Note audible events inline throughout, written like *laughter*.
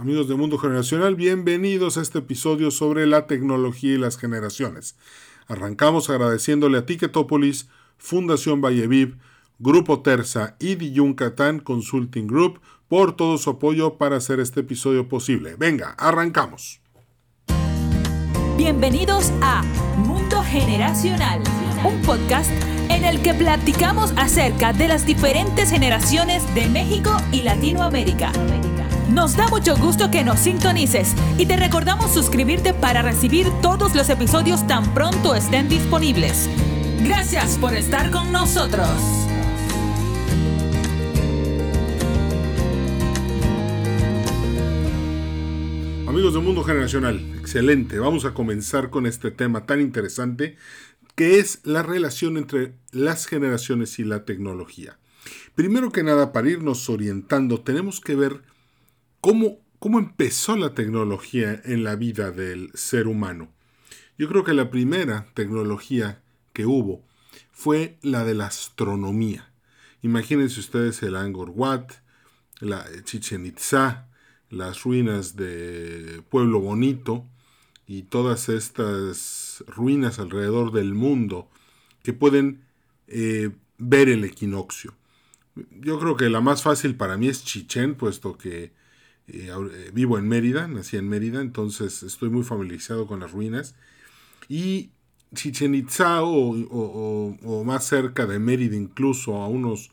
Amigos de Mundo Generacional, bienvenidos a este episodio sobre la tecnología y las generaciones. Arrancamos agradeciéndole a Ticketopolis, Fundación Valleviv, Grupo Terza y The Yucatán Consulting Group por todo su apoyo para hacer este episodio posible. Venga, arrancamos. Bienvenidos a Mundo Generacional, un podcast en el que platicamos acerca de las diferentes generaciones de México y Latinoamérica. Nos da mucho gusto que nos sintonices y te recordamos suscribirte para recibir todos los episodios tan pronto estén disponibles. Gracias por estar con nosotros. Amigos del Mundo Generacional, excelente. Vamos a comenzar con este tema tan interesante que es la relación entre las generaciones y la tecnología. Primero que nada, para irnos orientando, tenemos que ver ¿Cómo, ¿Cómo empezó la tecnología en la vida del ser humano? Yo creo que la primera tecnología que hubo fue la de la astronomía. Imagínense ustedes el Angkor Wat, la Chichen Itza, las ruinas de Pueblo Bonito y todas estas ruinas alrededor del mundo que pueden eh, ver el equinoccio. Yo creo que la más fácil para mí es Chichen, puesto que eh, eh, vivo en Mérida, nací en Mérida, entonces estoy muy familiarizado con las ruinas. Y Chichen Itza o, más cerca de Mérida, incluso a unos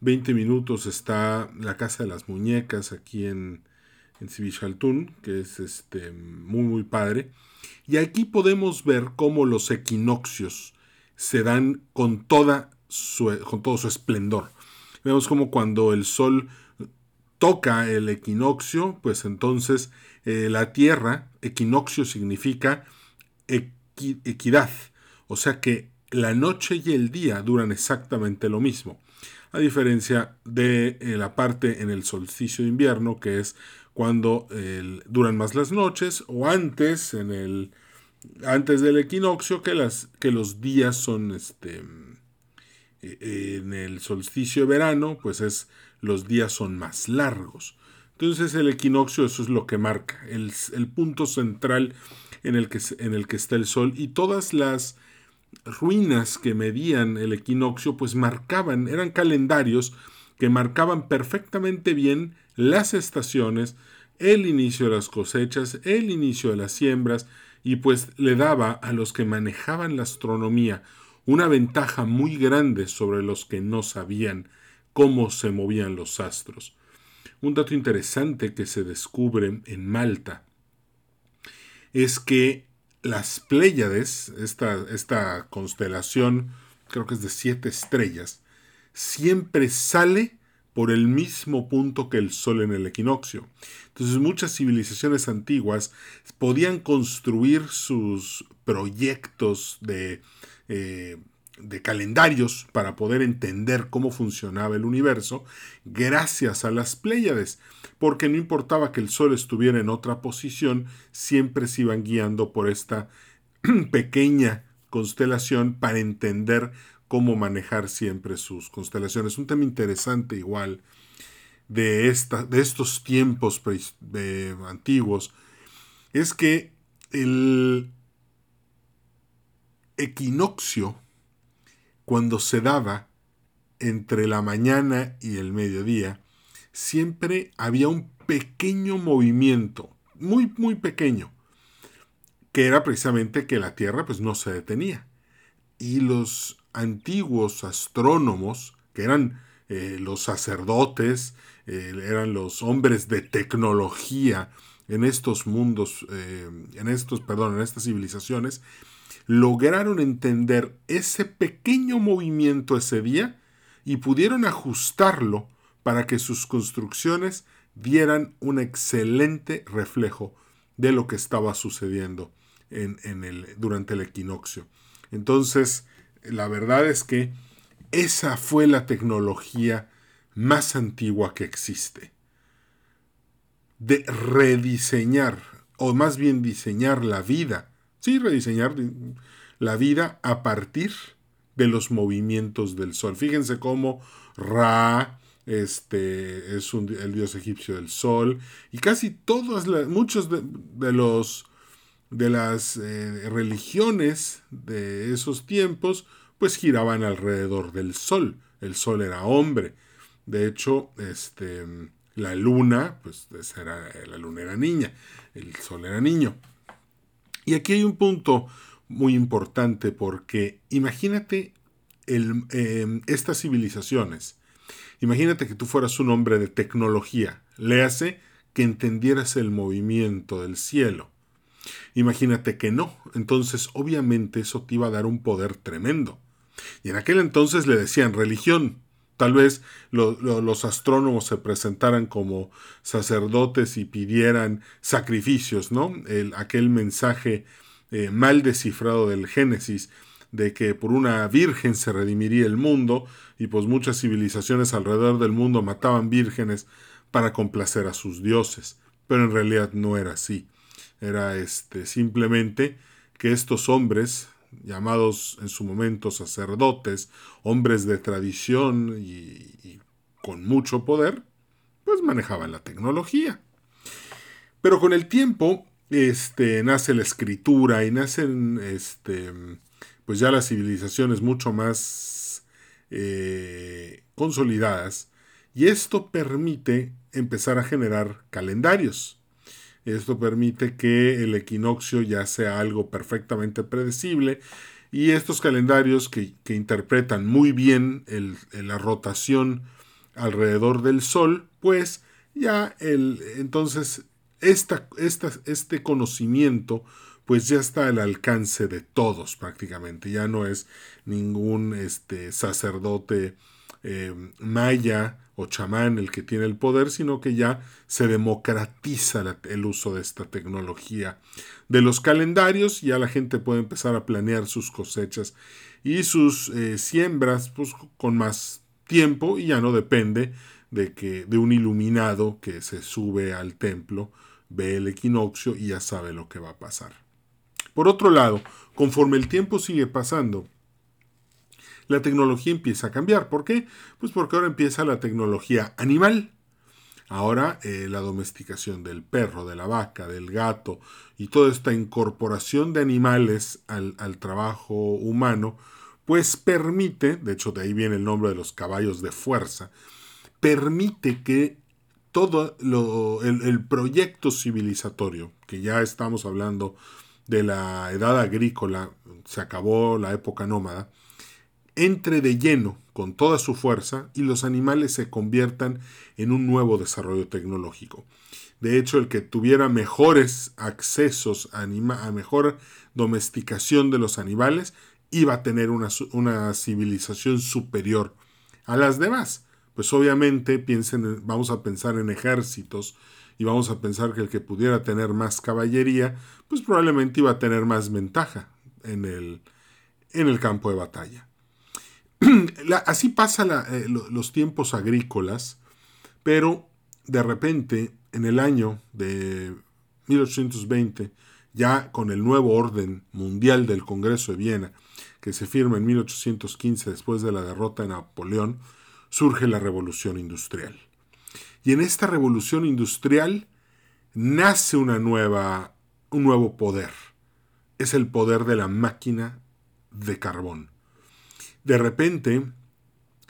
20 minutos, está la Casa de las Muñecas aquí en, en que es este, muy, muy padre. Y aquí podemos ver cómo los equinoccios se dan con, toda con todo su esplendor. Vemos como cuando el sol toca el equinoccio, pues entonces eh, la Tierra, equinoccio significa equidad, o sea que la noche y el día duran exactamente lo mismo, a diferencia de eh, la parte en el solsticio de invierno, que es cuando duran más las noches, o antes, en el, antes del equinoccio, que, las, que los días son este, eh, en el solsticio de verano, pues es los días son más largos. Entonces el equinoccio eso es lo que marca, el, punto central en el, que, en el que está el sol y todas las ruinas que medían el equinoccio pues marcaban, eran calendarios que marcaban perfectamente bien las estaciones, el inicio de las cosechas, el inicio de las siembras y pues le daba a los que manejaban la astronomía una ventaja muy grande sobre los que no sabían cómo se movían los astros. Un dato interesante que se descubre en Malta es que las Pléyades, esta, constelación, creo que es de siete estrellas, siempre sale por el mismo punto que el Sol en el equinoccio. Entonces muchas civilizaciones antiguas podían construir sus proyectos de eh, de calendarios para poder entender cómo funcionaba el universo gracias a las Pléyades, porque no importaba que el Sol estuviera en otra posición, siempre se iban guiando por esta *clears throat* pequeña constelación para entender cómo manejar siempre sus constelaciones. Un tema interesante igual de, esta, de estos tiempos antiguos es que el equinoccio cuando se daba entre la mañana y el mediodía, siempre había un pequeño movimiento, muy, muy pequeño, que era precisamente que la Tierra pues no se detenía. Y los antiguos astrónomos, que eran eh, los sacerdotes, eh, eran los hombres de tecnología en estos mundos, eh, en estos, perdón, en estas civilizaciones, lograron entender ese pequeño movimiento ese día y pudieron ajustarlo para que sus construcciones dieran un excelente reflejo de lo que estaba sucediendo en, el, durante el equinoccio. Entonces, la verdad es que esa fue la tecnología más antigua que existe. De rediseñar, o más bien diseñar la vida Sí, rediseñar la vida a partir de los movimientos del Sol. Fíjense cómo Ra, este es el dios egipcio del sol y casi todos muchos de, los de las eh, religiones de esos tiempos pues giraban alrededor del sol. El sol era hombre. De hecho este la luna pues era, la luna era niña. El sol era niño y aquí hay un punto muy importante porque imagínate em, estas civilizaciones Imagínate que tú fueras un hombre de tecnología, léase que entendieras el movimiento del cielo. Imagínate que no, entonces obviamente eso te iba a dar un poder tremendo. Y en aquel entonces le decían religión. Tal vez los astrónomos se presentaran como sacerdotes y pidieran sacrificios, ¿no? El, aquel mensaje eh, mal descifrado del Génesis de que por una virgen se redimiría el mundo, y pues muchas civilizaciones alrededor del mundo mataban vírgenes para complacer a sus dioses, pero en realidad no era así. Era este simplemente que estos hombres, llamados en su momento sacerdotes, hombres de tradición y, con mucho poder, pues manejaban la tecnología. Pero con el tiempo, este, nace la escritura y nacen este, pues ya las civilizaciones mucho más eh, consolidadas y esto permite empezar a generar calendarios. Esto permite que el equinoccio ya sea algo perfectamente predecible y estos calendarios que, interpretan muy bien la rotación alrededor del Sol, pues ya el, entonces esta, este conocimiento pues ya está al alcance de todos prácticamente. Ya no es ningún este, sacerdote eh, maya o chamán el que tiene el poder, sino que ya se democratiza el uso de esta tecnología de los calendarios. Ya la gente puede empezar a planear sus cosechas y sus eh, siembras pues, con más tiempo y ya no depende de que de un iluminado que se sube al templo ve el equinoccio y ya sabe lo que va a pasar. Por otro lado, conforme el tiempo sigue pasando, la tecnología empieza a cambiar. ¿Por qué? Pues porque ahora empieza la tecnología animal. Ahora eh, la domesticación del perro, de la vaca, del gato y toda esta incorporación de animales al, trabajo humano, pues permite, de hecho de ahí viene el nombre de los caballos de fuerza, permite que todo el, el proyecto civilizatorio, que ya estamos hablando de la edad agrícola, se acabó la época nómada, entre de lleno con toda su fuerza y los animales se conviertan en un nuevo desarrollo tecnológico. De hecho, el que tuviera mejores accesos a, mejor domesticación de los animales iba a tener una, una, civilización superior a las demás. Pues obviamente piensen, vamos a pensar en ejércitos y vamos a pensar que el que pudiera tener más caballería, pues probablemente iba a tener más ventaja en el, en el campo de batalla. *clears throat* así pasan eh, los tiempos agrícolas, pero de repente, en el año de 1820, ya con el nuevo orden mundial del Congreso de Viena, que se firma en 1815 después de la derrota de Napoleón, surge la revolución industrial. Y en esta revolución industrial nace una nueva, un nuevo poder. Es el poder de la máquina de carbón. De repente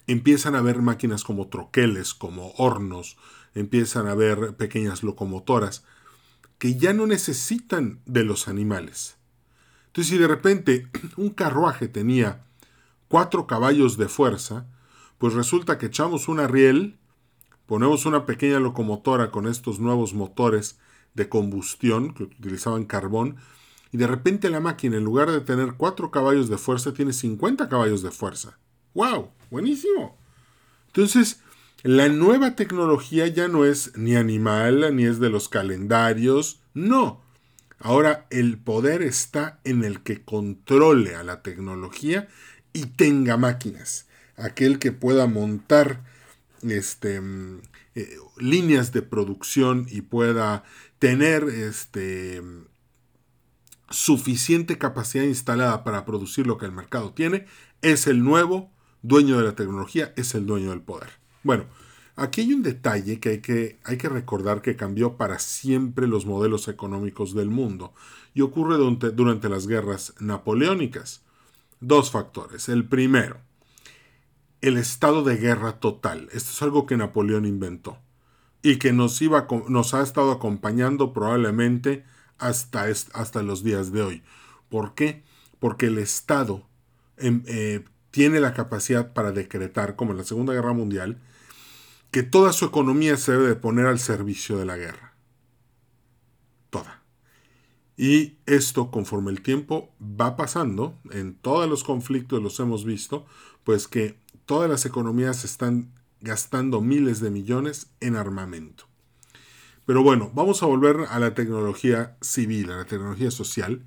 empiezan a haber máquinas como troqueles, como hornos, empiezan a haber pequeñas locomotoras que ya no necesitan de los animales. Entonces, si de repente *clears throat* un carruaje tenía cuatro caballos de fuerza, pues resulta que echamos una riel Ponemos una pequeña locomotora con estos nuevos motores de combustión que utilizaban carbón y de repente la máquina en lugar de tener 4 caballos de fuerza tiene 50 caballos de fuerza. ¡Wow! Buenísimo. Entonces, la nueva tecnología ya no es ni animal, ni es de los calendarios, no. Ahora el poder está en el que controle a la tecnología y tenga máquinas. Aquel que pueda montar este, mm, eh, líneas de producción y pueda tener este, suficiente capacidad instalada para producir lo que el mercado tiene, es el nuevo dueño de la tecnología, es el dueño del poder. Bueno, Aquí hay un detalle que hay, que hay que recordar que cambió para siempre los modelos económicos del mundo y ocurre durante, las guerras napoleónicas. Dos factores. El primero, el estado de guerra total. Esto es algo que Napoleón inventó y que nos, iba, nos ha estado acompañando probablemente hasta, hasta los días de hoy. ¿Por qué? Porque el Estado em, eh, tiene la capacidad para decretar, como en la Segunda Guerra Mundial, que toda su economía se debe de poner al servicio de la guerra. Toda. Y esto, conforme el tiempo va pasando, en todos los conflictos los hemos visto, pues que todas las economías están gastando miles de millones en armamento. Pero bueno, vamos a volver a la tecnología civil, a la tecnología social.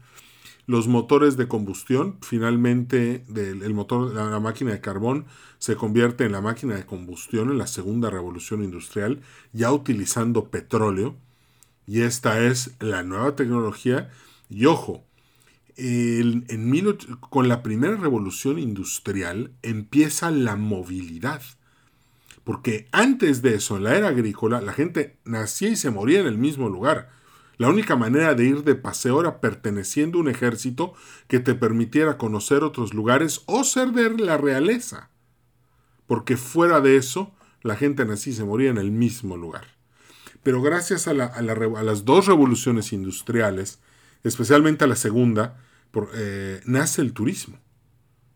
Los motores de combustión, finalmente el motor, la, máquina de carbón se convierte en la máquina de combustión en la segunda revolución industrial, ya utilizando petróleo. Y esta es la nueva tecnología. Y ojo, con la primera revolución industrial empieza la movilidad. Porque antes de eso, en la era agrícola, la gente nacía y se moría en el mismo lugar. La única manera de ir de paseo era perteneciendo a un ejército que te permitiera conocer otros lugares o ser de la realeza. Porque fuera de eso, la gente nacía y se moría en el mismo lugar. Pero gracias a, las dos revoluciones industriales, especialmente a la segunda, eh, nace el turismo.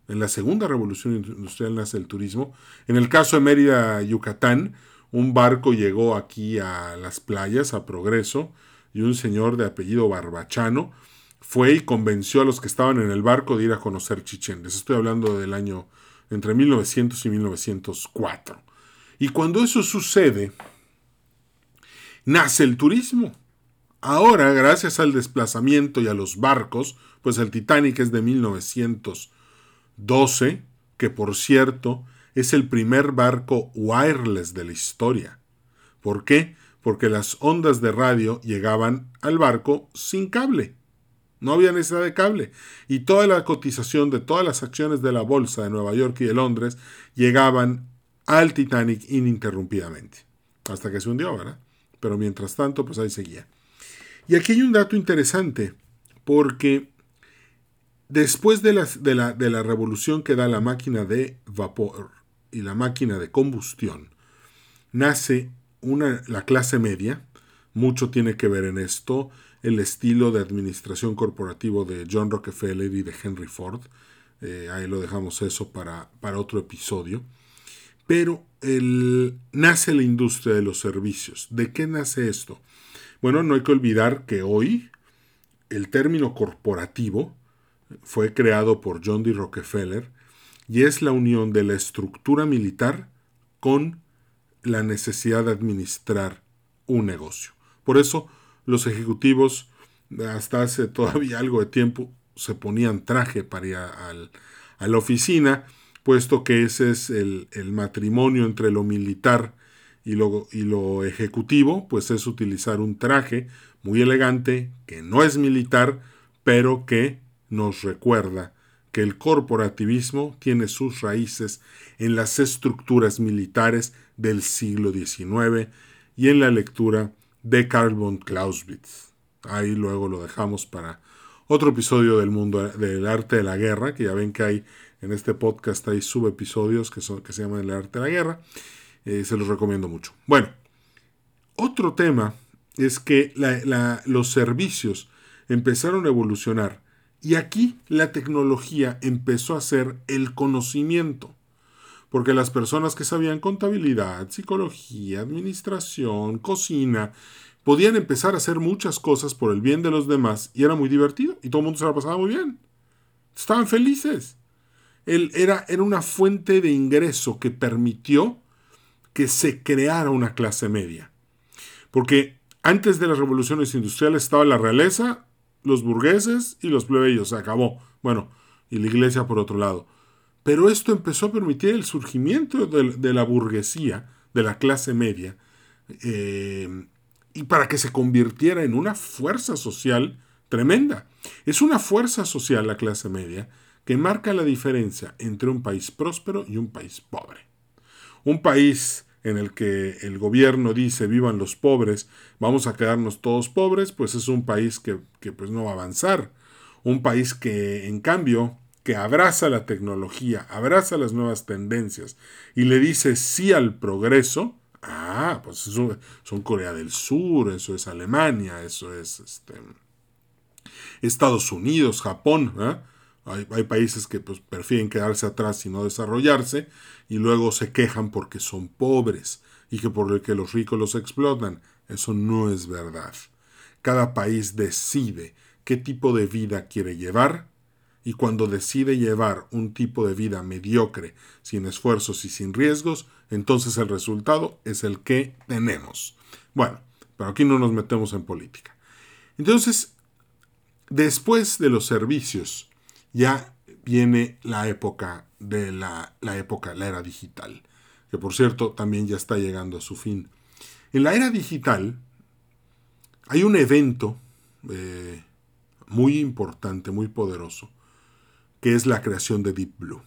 En la segunda revolución industrial nace el turismo. En el caso de Mérida, Yucatán, un barco llegó aquí a las playas, a Progreso, y un señor de apellido Barbachano fue y convenció a los que estaban en el barco de ir a conocer Chichén. Les estoy hablando del año entre 1900 y 1904. Y cuando eso sucede, nace el turismo. Ahora, gracias al desplazamiento y a los barcos, pues el Titanic es de 1900 12, que por cierto es el primer barco wireless de la historia. ¿Por qué? Porque las ondas de radio llegaban al barco sin cable. No había necesidad de cable. Y toda la cotización de todas las acciones de la bolsa de Nueva York y de Londres llegaban al Titanic ininterrumpidamente. Hasta que se hundió, ¿verdad? Pero mientras tanto, pues ahí seguía. Y aquí hay un dato interesante, porque Después de la, de, la, revolución que da la máquina de vapor y la máquina de combustión, nace una, la clase media. Mucho tiene que ver en esto el estilo de administración corporativo de John Rockefeller y de Henry Ford. Eh, ahí lo dejamos eso para, para otro episodio. Pero el, nace la industria de los servicios. ¿De qué nace esto? Bueno, no hay que olvidar que hoy el término corporativo fue creado por John D. Rockefeller y es la unión de la estructura militar con la necesidad de administrar un negocio. Por eso los ejecutivos hasta hace *laughs* todavía algo de tiempo se ponían traje para ir a, la oficina, puesto que ese es el, el matrimonio entre lo militar y lo, y lo ejecutivo, pues es utilizar un traje muy elegante, que no es militar, pero que nos recuerda que el corporativismo tiene sus raíces en las estructuras militares del siglo XIX y en la lectura de Carl von Clausewitz. Ahí luego lo dejamos para otro episodio del mundo del arte de la guerra, que ya ven que hay en este podcast hay subepisodios que, son, que se llaman el arte de la guerra. Eh, se los recomiendo mucho. Bueno, otro tema es que los servicios empezaron a evolucionar y aquí la tecnología empezó a ser el conocimiento, porque las personas que sabían contabilidad, psicología, administración, cocina, podían empezar a hacer muchas cosas por el bien de los demás y era muy divertido y todo el mundo se la pasaba muy bien. Estaban felices. Él era, era una fuente de ingreso que permitió que se creara una clase media. Porque antes de las revoluciones industriales estaba la realeza los burgueses y los plebeyos, se acabó. Bueno, y la iglesia por otro lado. Pero esto empezó a permitir el surgimiento de, la burguesía, de la clase media, eh, y para que se convirtiera en una fuerza social tremenda. Es una fuerza social la clase media que marca la diferencia entre un país próspero y un país pobre. Un país en el que el gobierno dice vivan los pobres, vamos a quedarnos todos pobres, pues es un país que, que pues no va a avanzar. Un país que en cambio que abraza la tecnología, abraza las nuevas tendencias y le dice sí al progreso, ah, pues eso son Corea del Sur, eso es Alemania, eso es este, Estados Unidos, Japón, ¿eh? Hay, países que pues, prefieren quedarse atrás y no desarrollarse y luego se quejan porque son pobres y que por el que los ricos los explotan. Eso no es verdad. Cada país decide qué tipo de vida quiere llevar y cuando decide llevar un tipo de vida mediocre, sin esfuerzos y sin riesgos, entonces el resultado es el que tenemos. Bueno, pero aquí no nos metemos en política. Entonces, después de los servicios, ya viene la época de la, época, la era digital, que por cierto también ya está llegando a su fin. En la era digital hay un evento eh, muy importante, muy poderoso, que es la creación de Deep Blue.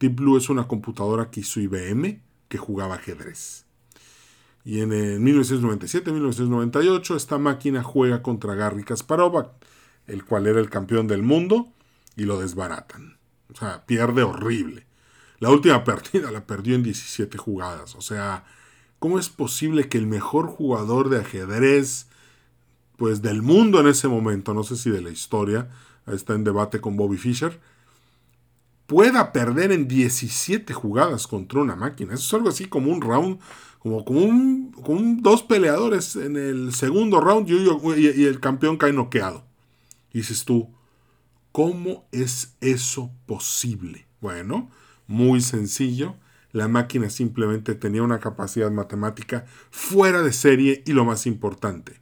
Deep Blue es una computadora que hizo IBM que jugaba ajedrez. Y en 1997-1998 esta máquina juega contra Garry Kasparov, el cual era el campeón del mundo, y lo desbaratan. O sea, pierde horrible. La última *laughs* partida la perdió en 17 jugadas. O sea, ¿cómo es posible que el mejor jugador de ajedrez pues del mundo en ese momento, no sé si de la historia, está en debate con Bobby Fischer, pueda perder en 17 jugadas contra una máquina. Eso es algo así como un round, como, como, un, dos peleadores en el segundo round y, el campeón cae noqueado. Dices tú, ¿cómo es eso posible? Bueno, muy sencillo. La máquina simplemente tenía una capacidad matemática fuera de serie y lo más importante,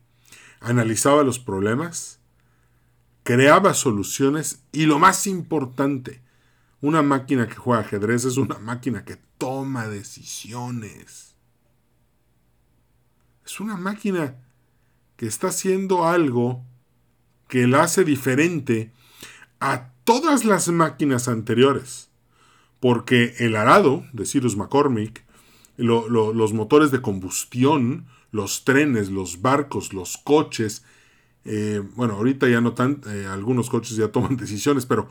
analizaba los problemas, creaba soluciones y lo más importante, una máquina que juega ajedrez es una máquina que toma decisiones. Es una máquina que está haciendo algo que la hace diferente a todas las máquinas anteriores. Porque el arado de Cyrus McCormick, los motores de combustión, los trenes, los barcos, los coches. Eh, bueno, ahorita ya no tan, eh, algunos coches ya toman *laughs* decisiones, pero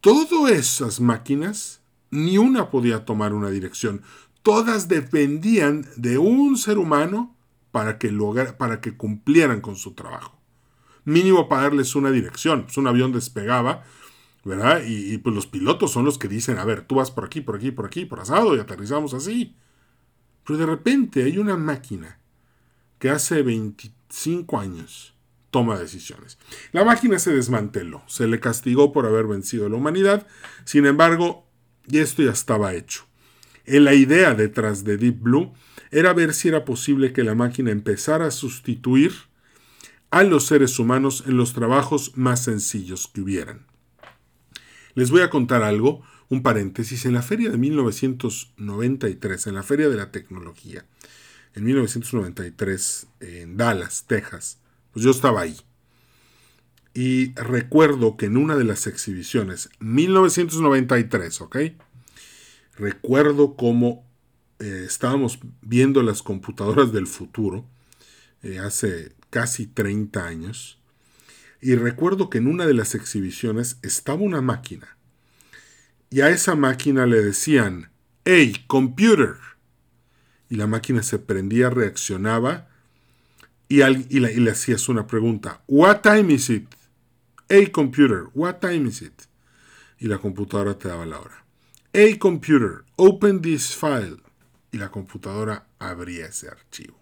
todas esas máquinas, ni una podía tomar una dirección. Todas dependían de un ser humano para que, para que cumplieran con su trabajo. Mínimo para darles una dirección. Pues un avión despegaba, ¿verdad? Y, pues los pilotos son los que dicen, a ver, tú vas por aquí, por aquí, por aquí, por asado y aterrizamos así. Pero de repente hay una máquina que hace 25 años toma decisiones. La máquina se desmanteló, se le castigó por haber vencido a la humanidad, sin embargo, y esto ya estaba hecho. La idea detrás de Deep Blue era ver si era posible que la máquina empezara a sustituir a los seres humanos en los trabajos más sencillos que hubieran. Les voy a contar algo un paréntesis, en la feria de 1993, en la feria de la tecnología, en 1993, en Dallas, Texas, pues yo estaba ahí. Y recuerdo que en una de las exhibiciones, 1993, ¿ok? Recuerdo cómo eh, estábamos viendo las computadoras del futuro, eh, hace casi 30 años, y recuerdo que en una de las exhibiciones estaba una máquina y a esa máquina le decían, ¡Hey, computer! Y la máquina se prendía, reaccionaba y, le hacías una pregunta, ¿What time is it? Hey, computer, what time is it? Y la computadora te daba la hora. Hey, computer, open this file. Y la computadora abría ese archivo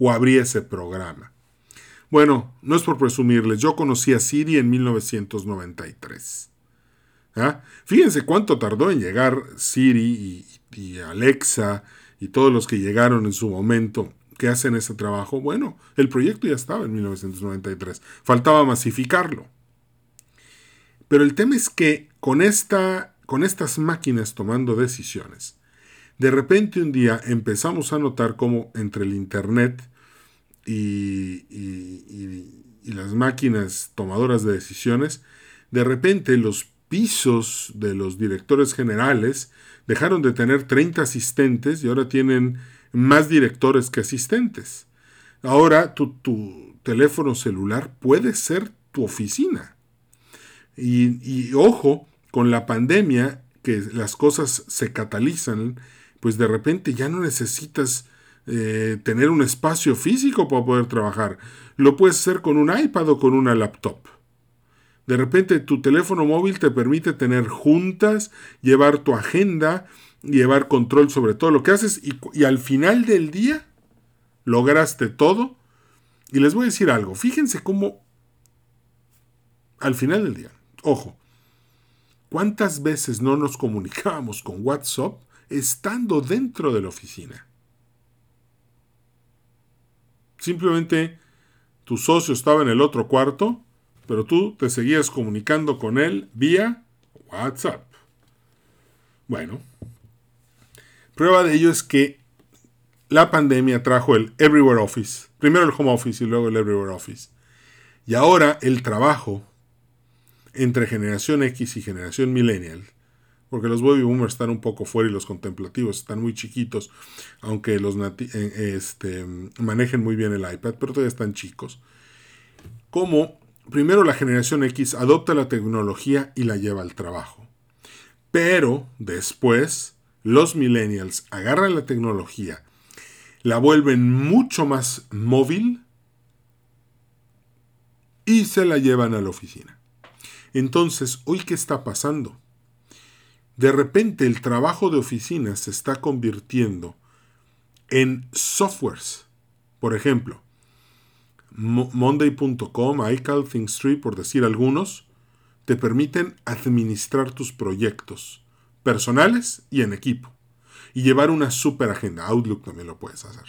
o abría ese programa. Bueno, no es por presumirles, yo conocí a Siri en 1993. ¿Ah? Fíjense cuánto tardó en llegar Siri y, Alexa y todos los que llegaron en su momento que hacen ese trabajo. Bueno, el proyecto ya estaba en 1993. Faltaba masificarlo. Pero el tema es que con, esta, con estas máquinas tomando decisiones, de repente un día empezamos a notar cómo entre el Internet y, y las máquinas tomadoras de decisiones, de repente los pisos de los directores generales dejaron de tener 30 asistentes y ahora tienen más directores que asistentes. Ahora tu, tu teléfono celular puede ser tu oficina. Y, y, ojo, con la pandemia, que las cosas se catalizan, pues de repente ya no necesitas eh, tener un espacio físico para poder trabajar. Lo puedes hacer con un iPad o con una laptop. De repente tu teléfono móvil te permite tener juntas, llevar tu agenda, llevar control sobre todo lo que haces y, y al final del día lograste todo. Y les voy a decir algo, fíjense cómo al final del día, ojo, ¿cuántas veces no nos comunicábamos con WhatsApp estando dentro de la oficina? Simplemente tu socio estaba en el otro cuarto, pero tú te seguías comunicando con él vía WhatsApp. Bueno, prueba de ello es que la pandemia trajo el Everywhere Office, primero el Home Office y luego el Everywhere Office. Y ahora el trabajo entre generación X y generación millennial porque los baby boomers están un poco fuera y los contemplativos están muy chiquitos, aunque los eh, este, manejen muy bien el iPad, pero todavía están chicos. Como primero la generación X adopta la tecnología y la lleva al trabajo, pero después los millennials agarran la tecnología, la vuelven mucho más móvil y se la llevan a la oficina. Entonces, ¿hoy qué está pasando? De repente el trabajo de oficina se está convirtiendo en softwares. Por ejemplo, Monday.com, iCal, ThinkStreet, por decir algunos, te permiten administrar tus proyectos personales y en equipo. Y llevar una super agenda. Outlook también lo puedes hacer.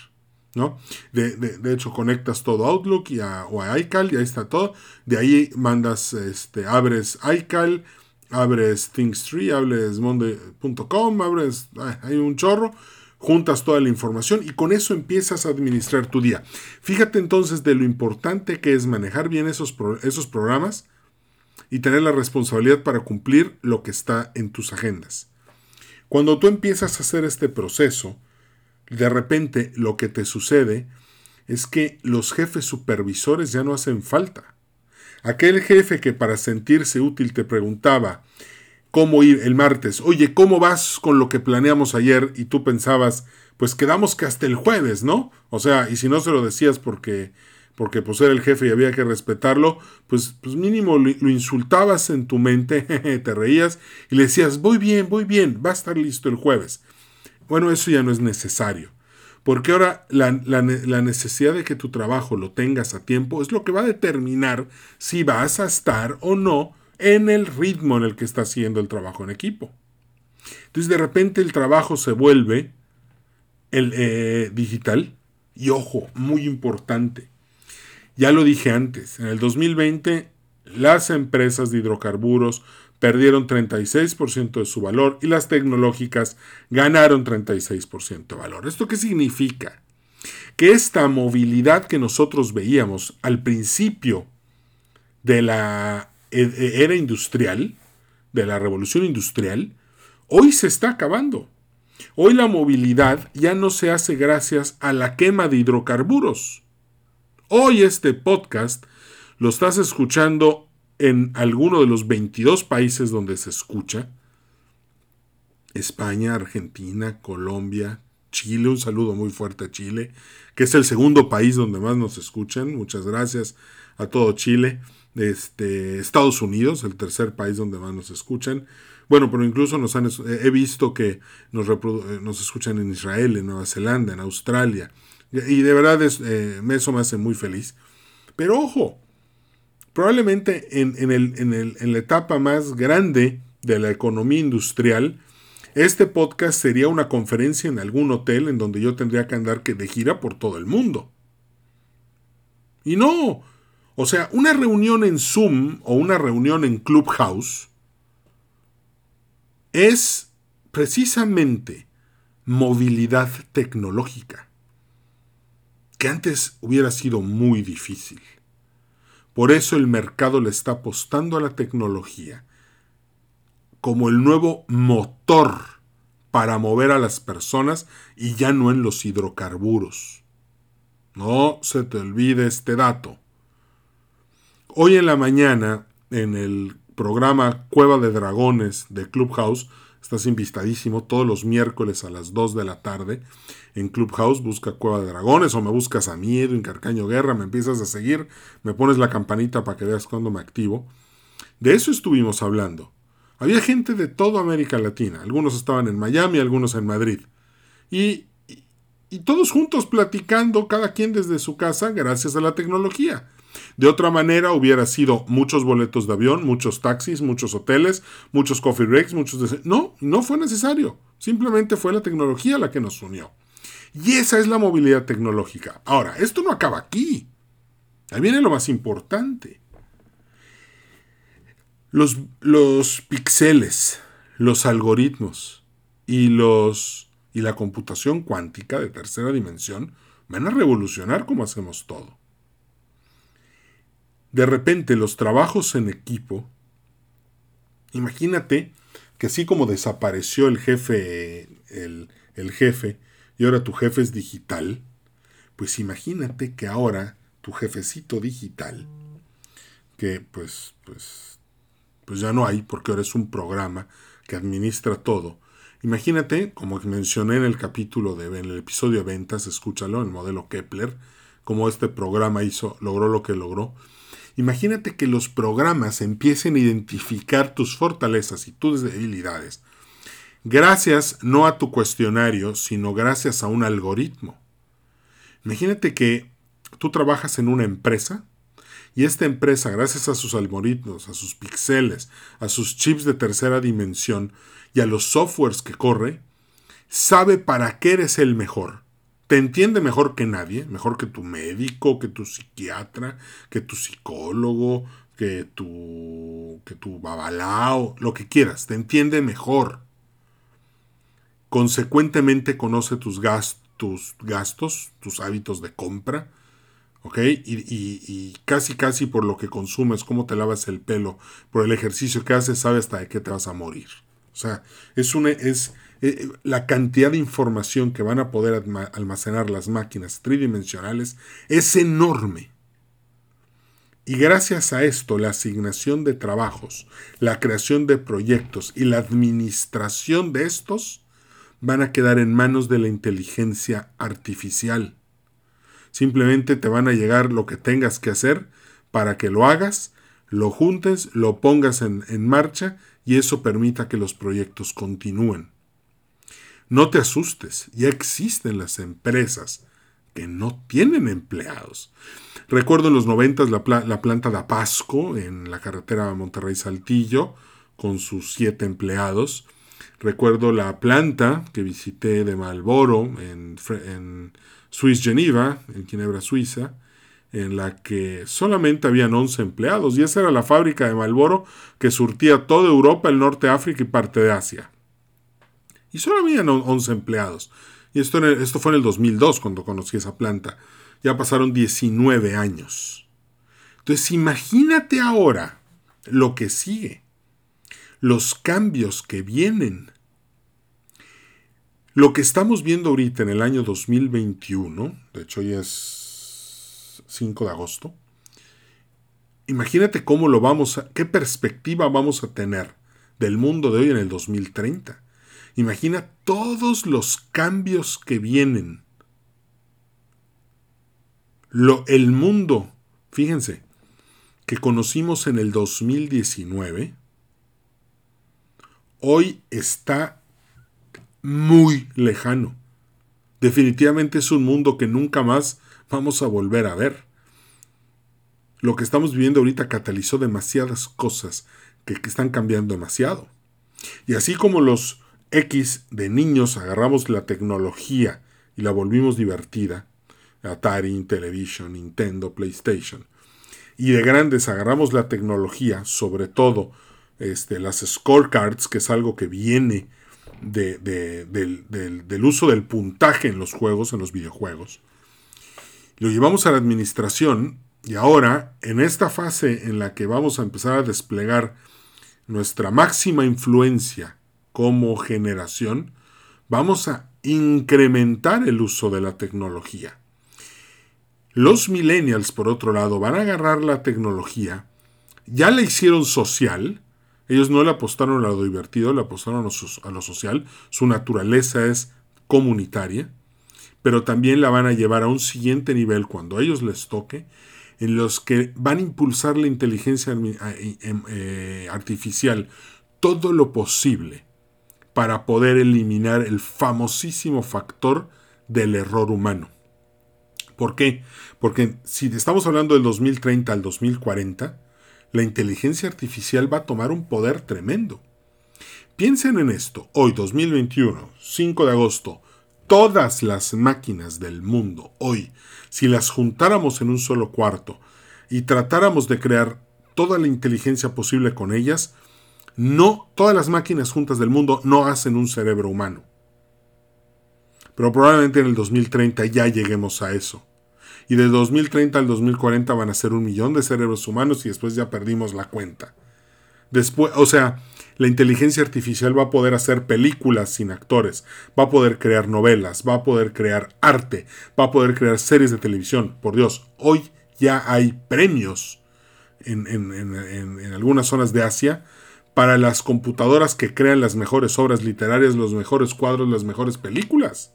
¿no? De, hecho, conectas todo Outlook y o a iCal y ahí está todo. De ahí mandas, este, abres iCal, abres ThinkStree, abres Monday.com, abres, hay un chorro, juntas toda la información y con eso empiezas a administrar tu día. Fíjate entonces de lo importante que es manejar bien esos, esos programas y tener la responsabilidad para cumplir lo que está en tus agendas. Cuando tú empiezas a hacer este proceso, de repente lo que te sucede es que los jefes supervisores ya no hacen falta. Aquel jefe que para sentirse útil te preguntaba cómo ir el martes, oye, ¿cómo vas con lo que planeamos ayer? Y tú pensabas, pues quedamos que hasta el jueves, ¿no? O sea, y si no se lo decías porque, porque pues era el jefe y había que respetarlo, pues, pues mínimo lo, lo insultabas en tu mente, *laughs* te reías y le decías, voy bien, voy bien, va a estar listo el jueves. Bueno, eso ya no es necesario. Porque ahora la, necesidad de que tu trabajo lo tengas a tiempo es lo que va a determinar si vas a estar o no en el ritmo en el que está haciendo el trabajo en equipo. Entonces de repente el trabajo se vuelve el, eh, digital y ojo, muy importante. Ya lo dije antes, en el 2020 las empresas de hidrocarburos perdieron 36% de su valor y las tecnológicas ganaron 36% de valor. ¿Esto qué significa? Que esta movilidad que nosotros veíamos al principio de la e, e, era industrial, de la revolución industrial, hoy se está acabando. Hoy la movilidad ya no se hace gracias a la quema de hidrocarburos. Hoy este podcast lo estás escuchando en alguno de los 22 países donde se escucha, España, Argentina, Colombia, Chile, un saludo muy fuerte a Chile, que es el segundo país donde más nos escuchan, muchas gracias a todo Chile, este, Estados Unidos, el tercer país donde más nos escuchan, bueno, pero incluso nos han, he visto que nos, nos escuchan en Israel, en Nueva Zelanda, en Australia, y de verdad es, eh, eso me hace muy feliz. Pero ojo, Probablemente en, la etapa más grande de la economía industrial, este podcast sería una conferencia en algún hotel en donde yo tendría que andar que de gira por todo el mundo. Y no, o sea, una reunión en Zoom o una reunión en Clubhouse es precisamente movilidad tecnológica, que antes hubiera sido muy difícil. Por eso el mercado le está apostando a la tecnología. como el nuevo motor para mover a las personas y ya no en los hidrocarburos. No se te olvide este dato. Hoy en la mañana, en el programa Cueva de Dragones de Clubhouse, estás invitadísimo todos los miércoles a las 2 de la tarde en Clubhouse, busca Cueva de Dragones o me buscas a miedo en Carcaño Guerra, me empiezas a seguir, me pones la campanita para que veas cuando me activo. De eso estuvimos hablando. Había gente de toda América Latina, algunos estaban en Miami, algunos en Madrid. Y, y, todos juntos platicando, cada quien desde su casa, gracias a la tecnología. De otra manera hubiera sido muchos boletos de avión, muchos taxis, muchos hoteles, muchos coffee breaks, muchos... No, no fue necesario. Simplemente fue la tecnología la que nos unió. Y esa es la movilidad tecnológica. Ahora, esto no acaba aquí. Ahí viene lo más importante. Los, los píxeles, los algoritmos y, los, y la computación cuántica de tercera dimensión van a revolucionar cómo hacemos todo. De repente los trabajos en equipo, imagínate que así como desapareció el jefe, el, el jefe, y ahora tu jefe es digital, pues imagínate que ahora tu jefecito digital, que pues, pues pues ya no hay, porque ahora es un programa que administra todo. Imagínate, como mencioné en el capítulo de en el episodio de ventas, escúchalo, el modelo Kepler, cómo este programa hizo, logró lo que logró. Imagínate que los programas empiecen a identificar tus fortalezas y tus debilidades. Gracias no a tu cuestionario, sino gracias a un algoritmo. Imagínate que tú trabajas en una empresa y esta empresa, gracias a sus algoritmos, a sus píxeles, a sus chips de tercera dimensión y a los softwares que corre, sabe para qué eres el mejor. Te entiende mejor que nadie, mejor que tu médico, que tu psiquiatra, que tu psicólogo, que tu, que tu babalao, lo que quieras. Te entiende mejor. Consecuentemente conoce tus, gastos, tus hábitos de compra, ¿ok? Y, casi, casi por lo que consumes, cómo te lavas el pelo, por el ejercicio que haces, sabes hasta de qué te vas a morir. O sea, es, una, es eh, la cantidad de información que van a poder almacenar las máquinas tridimensionales es enorme. Y gracias a esto, la asignación de trabajos, la creación de proyectos y la administración de estos van a quedar en manos de la inteligencia artificial. Simplemente te van a llegar lo que tengas que hacer para que lo hagas, lo juntes, lo pongas en, marcha y eso permita que los proyectos continúen. No te asustes, ya existen las empresas que no tienen empleados. Recuerdo en los 90 la, la planta de Apasco en la carretera Monterrey-Saltillo con sus siete empleados. Recuerdo la planta que visité de Malboro en, en Swiss Geneva, en Ginebra, Suiza, en la que solamente habían 11 empleados, y esa era la fábrica de Malboro que surtía toda Europa, el norte de África y parte de Asia. Y solo habían 11 empleados. Y esto, esto fue en el 2002 cuando conocí esa planta. Ya pasaron 19 años. Entonces imagínate ahora lo que sigue. Los cambios que vienen lo que estamos viendo ahorita en el año 2021, de hecho hoy es 5 de agosto, imagínate cómo lo vamos a, qué perspectiva vamos a tener del mundo de hoy en el 2030. Imagina todos los cambios que vienen. Lo, el mundo, fíjense, que conocimos en el 2019, hoy está muy lejano. Definitivamente es un mundo que nunca más vamos a volver a ver. Lo que estamos viviendo ahorita catalizó demasiadas cosas que, están cambiando demasiado. Y así como los X de niños agarramos la tecnología y la volvimos divertida, Atari, Television, Nintendo, PlayStation, y de grandes agarramos la tecnología, sobre todo este, las scorecards, que es algo que viene del, uso del puntaje en los juegos, en los videojuegos. Lo llevamos a la administración y ahora, en esta fase en la que vamos a empezar a desplegar nuestra máxima influencia como generación, vamos a incrementar el uso de la tecnología. Los millennials, por otro lado, van a agarrar la tecnología, ya la hicieron social, ellos no le apostaron a lo divertido, le apostaron a lo social, su naturaleza es comunitaria, pero también la van a llevar a un siguiente nivel cuando a ellos les toque, en los que van a impulsar la inteligencia em, eh, artificial todo lo posible para poder eliminar el famosísimo factor del error humano. ¿Por qué? Porque si estamos hablando del 2030 al 2040, la inteligencia artificial va a tomar un poder tremendo. Piensen en esto, hoy 2021, 5 de agosto, todas las máquinas del mundo, hoy, si las juntáramos en un solo cuarto y tratáramos de crear toda la inteligencia posible con ellas, no, todas las máquinas juntas del mundo no hacen un cerebro humano. Pero probablemente en el 2030 ya lleguemos a eso. Y de 2030 al 2040 van a ser un millón de cerebros humanos y después ya perdimos la cuenta. Después, o sea, la inteligencia artificial va a poder hacer películas sin actores, va a poder crear novelas, va a poder crear arte, va a poder crear series de televisión. Por Dios, hoy ya hay premios en, en algunas zonas de Asia para las computadoras que crean las mejores obras literarias, los mejores cuadros, las mejores películas.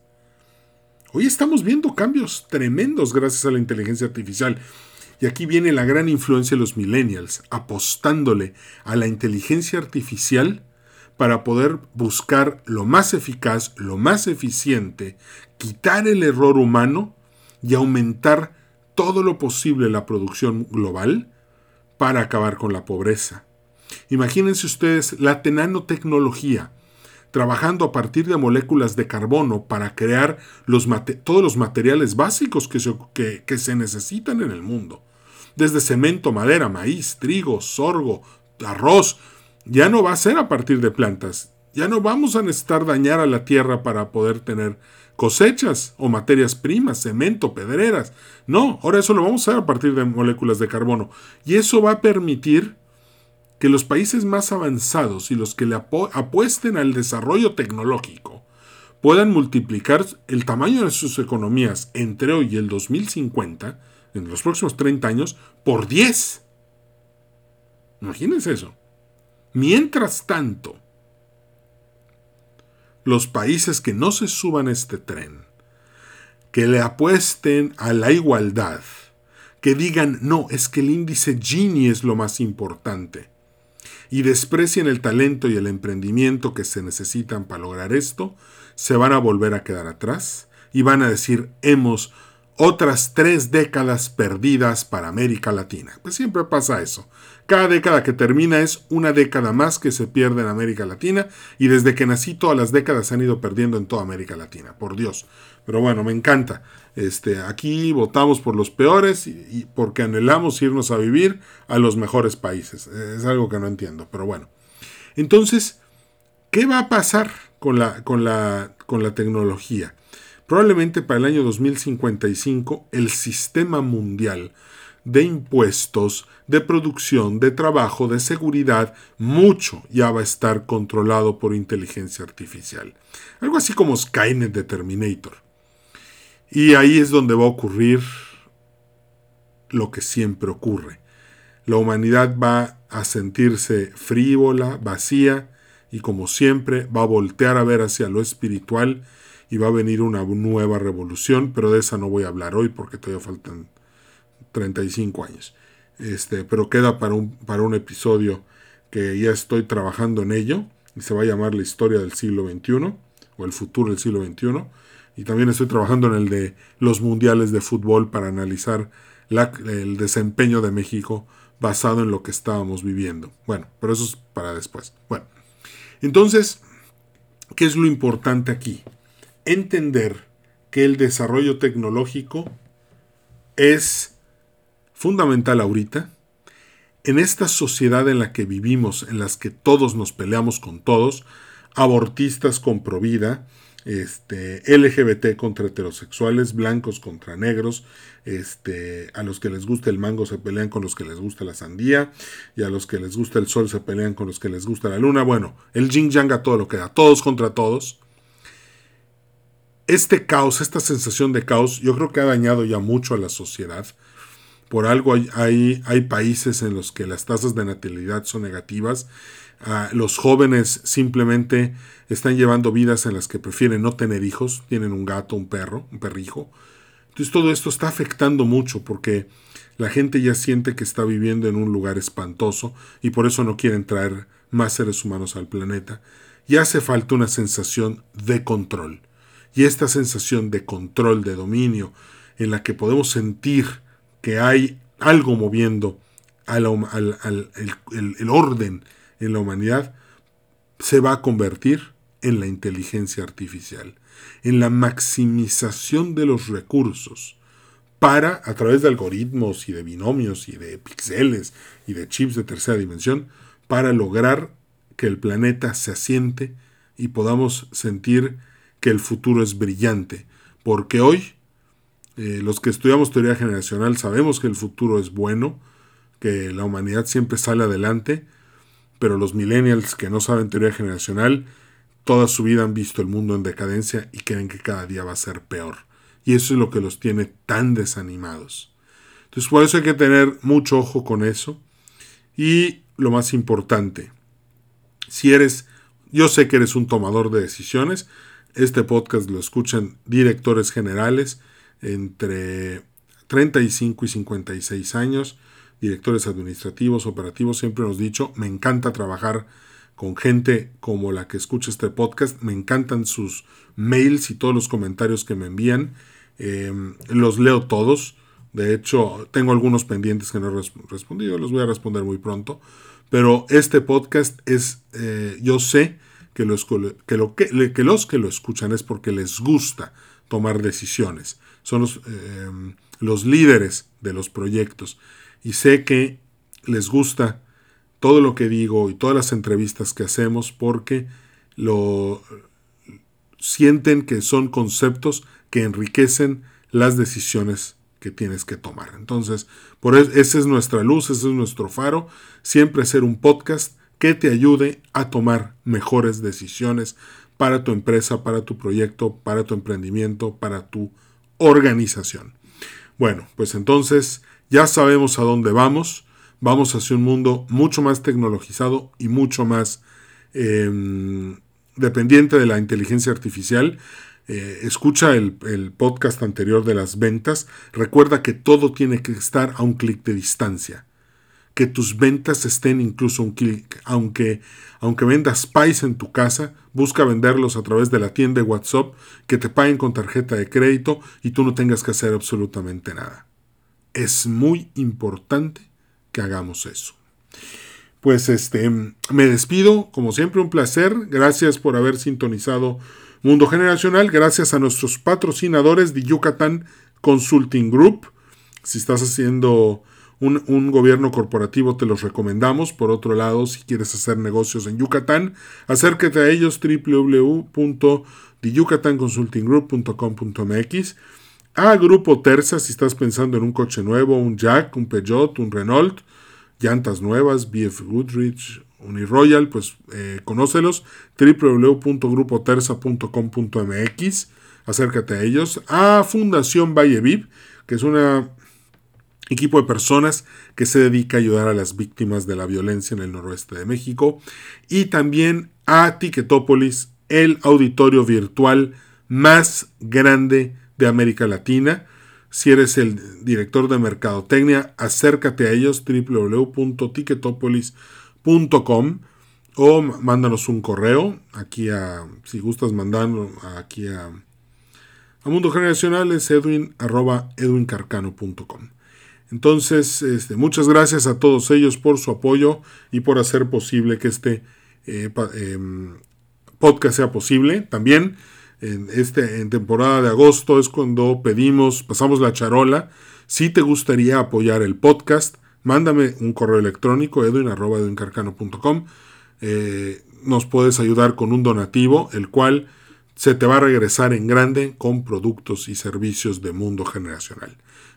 Hoy estamos viendo cambios tremendos gracias a la inteligencia artificial. Y aquí viene la gran influencia de los millennials, apostándole a la inteligencia artificial para poder buscar lo más eficaz, lo más eficiente, quitar el error humano y aumentar todo lo posible la producción global para acabar con la pobreza. Imagínense ustedes la nanotecnología, trabajando a partir de moléculas de carbono para crear los todos los materiales básicos que se, que se necesitan en el mundo. Desde cemento, madera, maíz, trigo, sorgo, arroz. Ya no va a ser a partir de plantas. Ya no vamos a necesitar dañar a la tierra para poder tener cosechas o materias primas, cemento, pedreras. No, ahora eso lo vamos a hacer a partir de moléculas de carbono. Y eso va a permitir que los países más avanzados y los que le apuesten al desarrollo tecnológico puedan multiplicar el tamaño de sus economías entre hoy y el 2050, en los próximos 30 años, por 10. Imagínense eso. Mientras tanto, los países que no se suban a este tren, que le apuesten a la igualdad, que digan, no, es que el índice Gini es lo más importante, y desprecien el talento y el emprendimiento que se necesitan para lograr esto, se van a volver a quedar atrás y van a decir hemos otras tres décadas perdidas para América Latina. Pues siempre pasa eso. Cada década que termina es una década más que se pierde en América Latina y desde que nací todas las décadas se han ido perdiendo en toda América Latina, por Dios. Pero bueno, me encanta. Este, aquí votamos por los peores y, porque anhelamos irnos a vivir a los mejores países. Es algo que no entiendo, pero bueno. Entonces, ¿qué va a pasar con la, con la, con la tecnología? Probablemente para el año 2055 el sistema mundial de impuestos, de producción, de trabajo, de seguridad, mucho ya va a estar controlado por inteligencia artificial. Algo así como Skynet de Terminator. Y ahí es donde va a ocurrir lo que siempre ocurre. La humanidad va a sentirse frívola, vacía, y como siempre va a voltear a ver hacia lo espiritual y va a venir una nueva revolución, pero de esa no voy a hablar hoy porque todavía faltan 35 años. Este, pero queda para un, para un episodio que ya estoy trabajando en ello y se va a llamar la historia del siglo XXI o el futuro del siglo XXI y también estoy trabajando en el de los mundiales de fútbol para analizar el desempeño de México basado en lo que estábamos viviendo. Bueno, pero eso es para después. Bueno, entonces, ¿qué es lo importante aquí? Entender que el desarrollo tecnológico es fundamental ahorita, en esta sociedad en la que vivimos, en las que todos nos peleamos con todos, abortistas con provida, este, LGBT contra heterosexuales, blancos contra negros, este, a los que les gusta el mango se pelean con los que les gusta la sandía, y a los que les gusta el sol se pelean con los que les gusta la luna. Bueno, el yin yang a todo lo que da, todos contra todos. Este caos, esta sensación de caos, yo creo que ha dañado ya mucho a la sociedad. Por algo hay, hay, países en los que las tasas de natalidad son negativas. Ah, los jóvenes simplemente están llevando vidas en las que prefieren no tener hijos, tienen un gato, un perro, un perrijo. Entonces todo esto está afectando mucho porque la gente ya siente que está viviendo en un lugar espantoso y por eso no quieren traer más seres humanos al planeta. Y hace falta una sensación de control. Y esta sensación de control, de dominio, en la que podemos sentir que hay algo moviendo al, el, orden en la humanidad, se va a convertir en la inteligencia artificial, en la maximización de los recursos para, a través de algoritmos y de binomios y de píxeles y de chips de tercera dimensión, para lograr que el planeta se asiente y podamos sentir que el futuro es brillante, porque hoy eh, los que estudiamos teoría generacional sabemos que el futuro es bueno, que la humanidad siempre sale adelante, pero los millennials que no saben teoría generacional, toda su vida han visto el mundo en decadencia y creen que cada día va a ser peor. Y eso es lo que los tiene tan desanimados. Entonces por eso hay que tener mucho ojo con eso. Y lo más importante, si eres, yo sé que eres un tomador de decisiones, este podcast lo escuchan directores generales, entre 35 y 56 años, directores administrativos, operativos, siempre hemos dicho, me encanta trabajar con gente como la que escucha este podcast, me encantan sus mails y todos los comentarios que me envían, em, los leo todos, de hecho tengo algunos pendientes que no he respondido, los voy a responder muy pronto, pero este podcast es, eh, yo sé que, los que, lo, que, los que lo escuchan es porque les gusta tomar decisiones. Son em, los, líderes de los proyectos. Y sé que les gusta todo lo que digo y todas las entrevistas que hacemos porque lo sienten que son conceptos que enriquecen las decisiones que tienes que tomar. Entonces, por eso, esa es nuestra luz, ese es nuestro faro, siempre ser un podcast que te ayude a tomar mejores decisiones para tu empresa, para tu proyecto, para tu emprendimiento, para tu organización. Bueno, pues entonces ya sabemos a dónde vamos. Vamos hacia un mundo mucho más tecnologizado y mucho más em, dependiente de la inteligencia artificial. Eh, escucha el, el, podcast anterior de las ventas. Recuerda que todo tiene que estar a un clic de distancia que tus ventas estén incluso un clic. Aunque, aunque vendas pies en tu casa, busca venderlos a través de la tienda de WhatsApp, que te paguen con tarjeta de crédito y tú no tengas que hacer absolutamente nada. Es muy importante que hagamos eso. Pues este, me despido, como siempre un placer. Gracias por haber sintonizado Mundo Generacional. Gracias a nuestros patrocinadores de Yucatán Consulting Group. Si estás haciendo un, gobierno corporativo te los recomendamos. Por otro lado, si quieres hacer negocios en Yucatán, acércate a ellos www.yucatanconsultinggroup.com.mx. A Grupo Terza, si estás pensando en un coche nuevo, un Jack, un Peugeot, un Renault, llantas nuevas, BF Goodrich, Uniroyal, pues eh, conócelos, www.grupoterza.com.mx, acércate a ellos. A Fundación Valle que es una equipo de personas que se dedica a ayudar a las víctimas de la violencia en el noroeste de México y también a Ticketopolis, el auditorio virtual más grande de América Latina. Si eres el director de mercadotecnia, acércate a ellos www.ticketopolis.com o mándanos un correo aquí a si gustas mandando aquí a a Mundo Generacional es edwin. Entonces, este, muchas gracias a todos ellos por su apoyo y por hacer posible que este eh, em, podcast sea posible. También en, este, en temporada de agosto es cuando pedimos, pasamos la charola. Si te gustaría apoyar el podcast, mándame un correo electrónico edwin.edwincarcano.com. Eh, nos puedes ayudar con un donativo, el cual se te va a regresar en grande con productos y servicios de mundo generacional.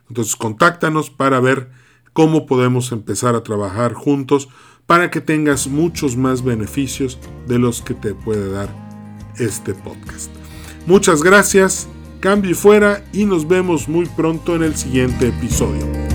Entonces contáctanos para ver cómo podemos empezar a trabajar juntos para que tengas muchos más beneficios de los que te puede dar este podcast. Muchas gracias, cambio y fuera y nos vemos muy pronto en el siguiente episodio.